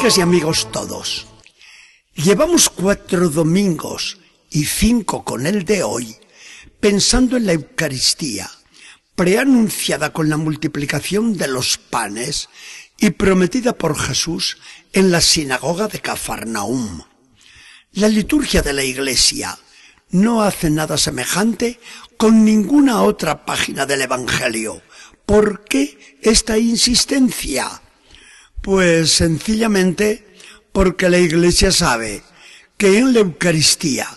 Amigas y amigos todos, llevamos cuatro domingos y cinco con el de hoy pensando en la Eucaristía, preanunciada con la multiplicación de los panes y prometida por Jesús en la sinagoga de Cafarnaum. La liturgia de la Iglesia no hace nada semejante con ninguna otra página del Evangelio. ¿Por qué esta insistencia? Pues sencillamente porque la Iglesia sabe que en la Eucaristía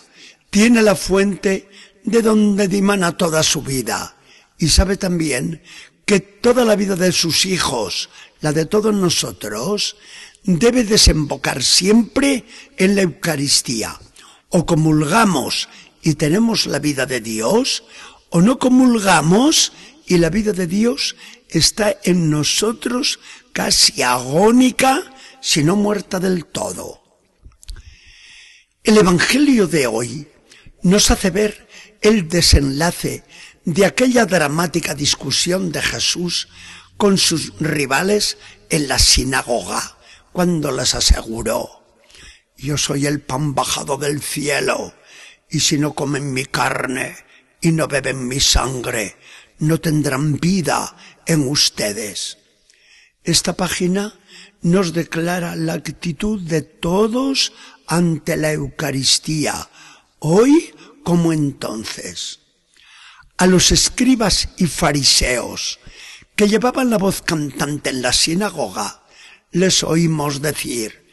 tiene la fuente de donde dimana toda su vida y sabe también que toda la vida de sus hijos, la de todos nosotros, debe desembocar siempre en la Eucaristía. O comulgamos y tenemos la vida de Dios, o no comulgamos y la vida de Dios está en nosotros casi agónica, si no muerta del todo. El Evangelio de hoy nos hace ver el desenlace de aquella dramática discusión de Jesús con sus rivales en la sinagoga, cuando les aseguró, yo soy el pan bajado del cielo, y si no comen mi carne y no beben mi sangre, no tendrán vida en ustedes. Esta página nos declara la actitud de todos ante la Eucaristía, hoy como entonces. A los escribas y fariseos que llevaban la voz cantante en la sinagoga, les oímos decir,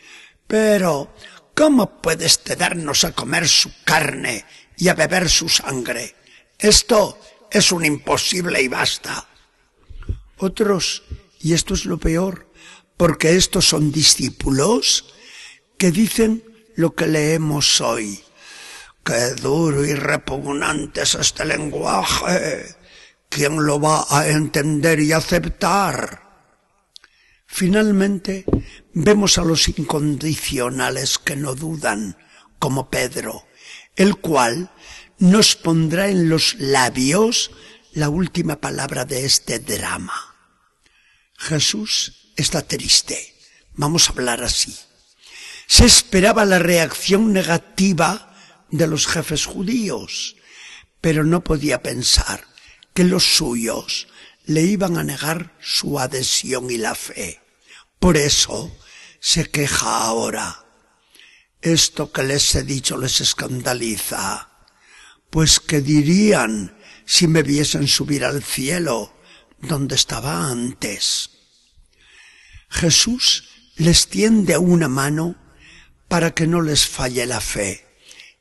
pero, ¿cómo puede darnos a comer su carne y a beber su sangre? Esto es un imposible y basta. Otros y esto es lo peor, porque estos son discípulos que dicen lo que leemos hoy. Qué duro y repugnante es este lenguaje. ¿Quién lo va a entender y aceptar? Finalmente, vemos a los incondicionales que no dudan, como Pedro, el cual nos pondrá en los labios la última palabra de este drama. Jesús está triste. Vamos a hablar así. Se esperaba la reacción negativa de los jefes judíos, pero no podía pensar que los suyos le iban a negar su adhesión y la fe. Por eso se queja ahora. Esto que les he dicho les escandaliza. Pues que dirían si me viesen subir al cielo donde estaba antes. Jesús les tiende una mano para que no les falle la fe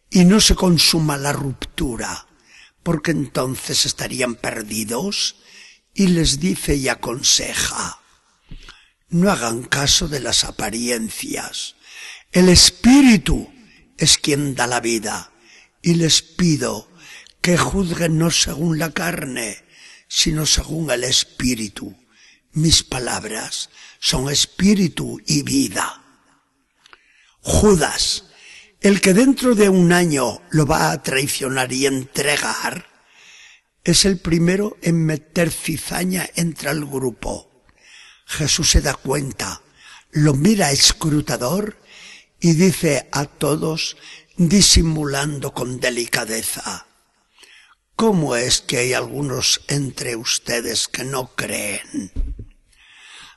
y no se consuma la ruptura, porque entonces estarían perdidos y les dice y aconseja, no hagan caso de las apariencias. El Espíritu es quien da la vida y les pido que juzguen no según la carne, sino según el Espíritu. Mis palabras son espíritu y vida. Judas, el que dentro de un año lo va a traicionar y entregar, es el primero en meter cizaña entre el grupo. Jesús se da cuenta, lo mira escrutador y dice a todos, disimulando con delicadeza, ¿Cómo es que hay algunos entre ustedes que no creen?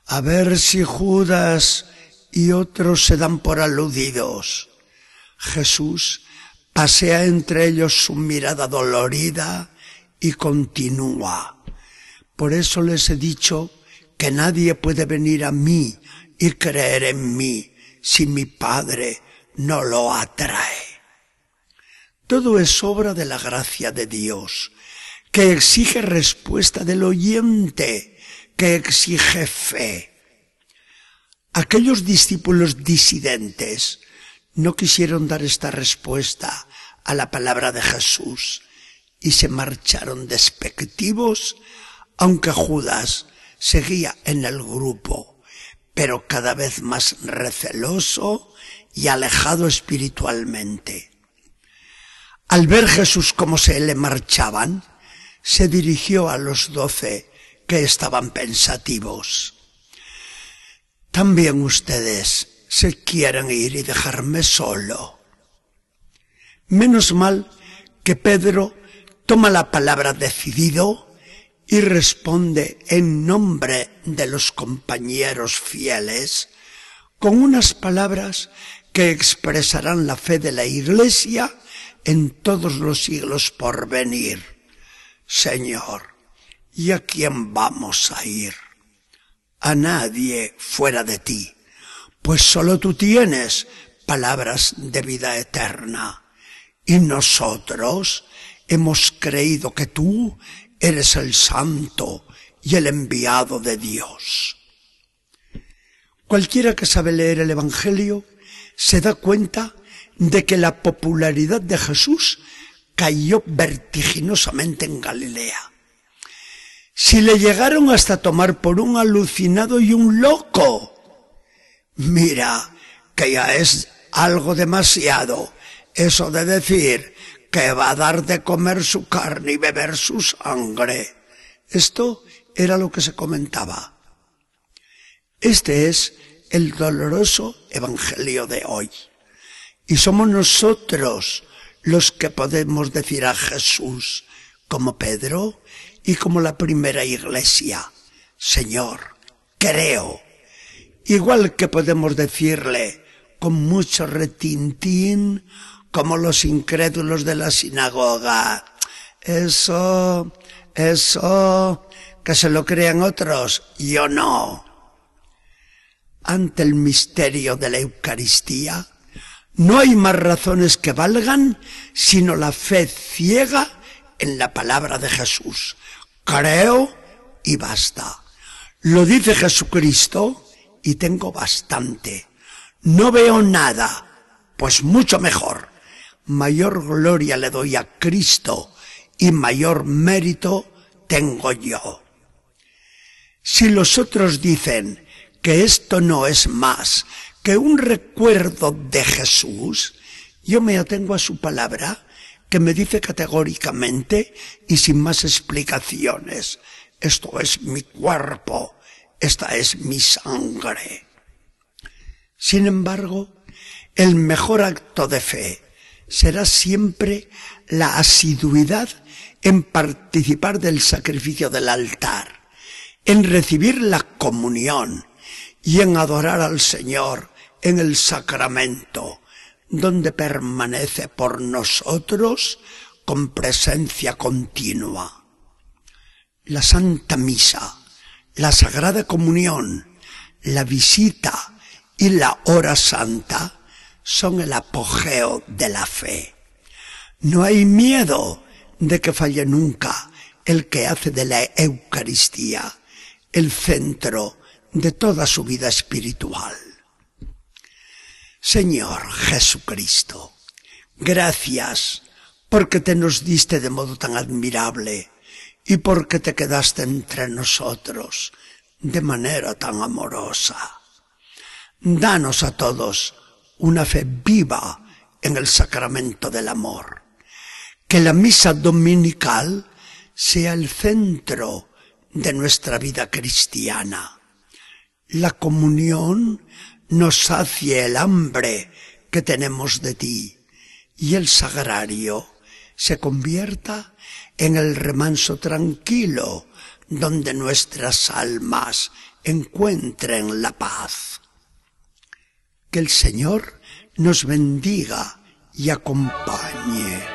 A ver si Judas y otros se dan por aludidos. Jesús pasea entre ellos su mirada dolorida y continúa. Por eso les he dicho que nadie puede venir a mí y creer en mí si mi Padre no lo atrae. Todo es obra de la gracia de Dios, que exige respuesta del oyente, que exige fe. Aquellos discípulos disidentes no quisieron dar esta respuesta a la palabra de Jesús y se marcharon despectivos, aunque Judas seguía en el grupo, pero cada vez más receloso y alejado espiritualmente. Al ver Jesús cómo se le marchaban, se dirigió a los doce que estaban pensativos. También ustedes se quieren ir y dejarme solo. Menos mal que Pedro toma la palabra decidido y responde en nombre de los compañeros fieles con unas palabras que expresarán la fe de la Iglesia en todos los siglos por venir. Señor, ¿y a quién vamos a ir? A nadie fuera de ti, pues solo tú tienes palabras de vida eterna. Y nosotros hemos creído que tú eres el santo y el enviado de Dios. Cualquiera que sabe leer el Evangelio se da cuenta de que la popularidad de Jesús cayó vertiginosamente en Galilea. Si le llegaron hasta tomar por un alucinado y un loco, mira que ya es algo demasiado eso de decir que va a dar de comer su carne y beber su sangre. Esto era lo que se comentaba. Este es el doloroso evangelio de hoy. Y somos nosotros los que podemos decir a Jesús, como Pedro y como la primera iglesia, Señor, creo. Igual que podemos decirle con mucho retintín, como los incrédulos de la sinagoga. Eso, eso, que se lo crean otros, yo no. Ante el misterio de la Eucaristía, no hay más razones que valgan sino la fe ciega en la palabra de Jesús. Creo y basta. Lo dice Jesucristo y tengo bastante. No veo nada, pues mucho mejor mayor gloria le doy a Cristo y mayor mérito tengo yo. Si los otros dicen que esto no es más que un recuerdo de Jesús, yo me atengo a su palabra que me dice categóricamente y sin más explicaciones, esto es mi cuerpo, esta es mi sangre. Sin embargo, el mejor acto de fe será siempre la asiduidad en participar del sacrificio del altar, en recibir la comunión y en adorar al Señor en el sacramento, donde permanece por nosotros con presencia continua. La Santa Misa, la Sagrada Comunión, la visita y la hora santa son el apogeo de la fe. No hay miedo de que falle nunca el que hace de la Eucaristía el centro de toda su vida espiritual. Señor Jesucristo, gracias porque te nos diste de modo tan admirable y porque te quedaste entre nosotros de manera tan amorosa. Danos a todos una fe viva en el sacramento del amor. Que la misa dominical sea el centro de nuestra vida cristiana. La comunión nos sacie el hambre que tenemos de ti y el sagrario se convierta en el remanso tranquilo donde nuestras almas encuentren la paz. Que el Señor nos bendiga y acompañe.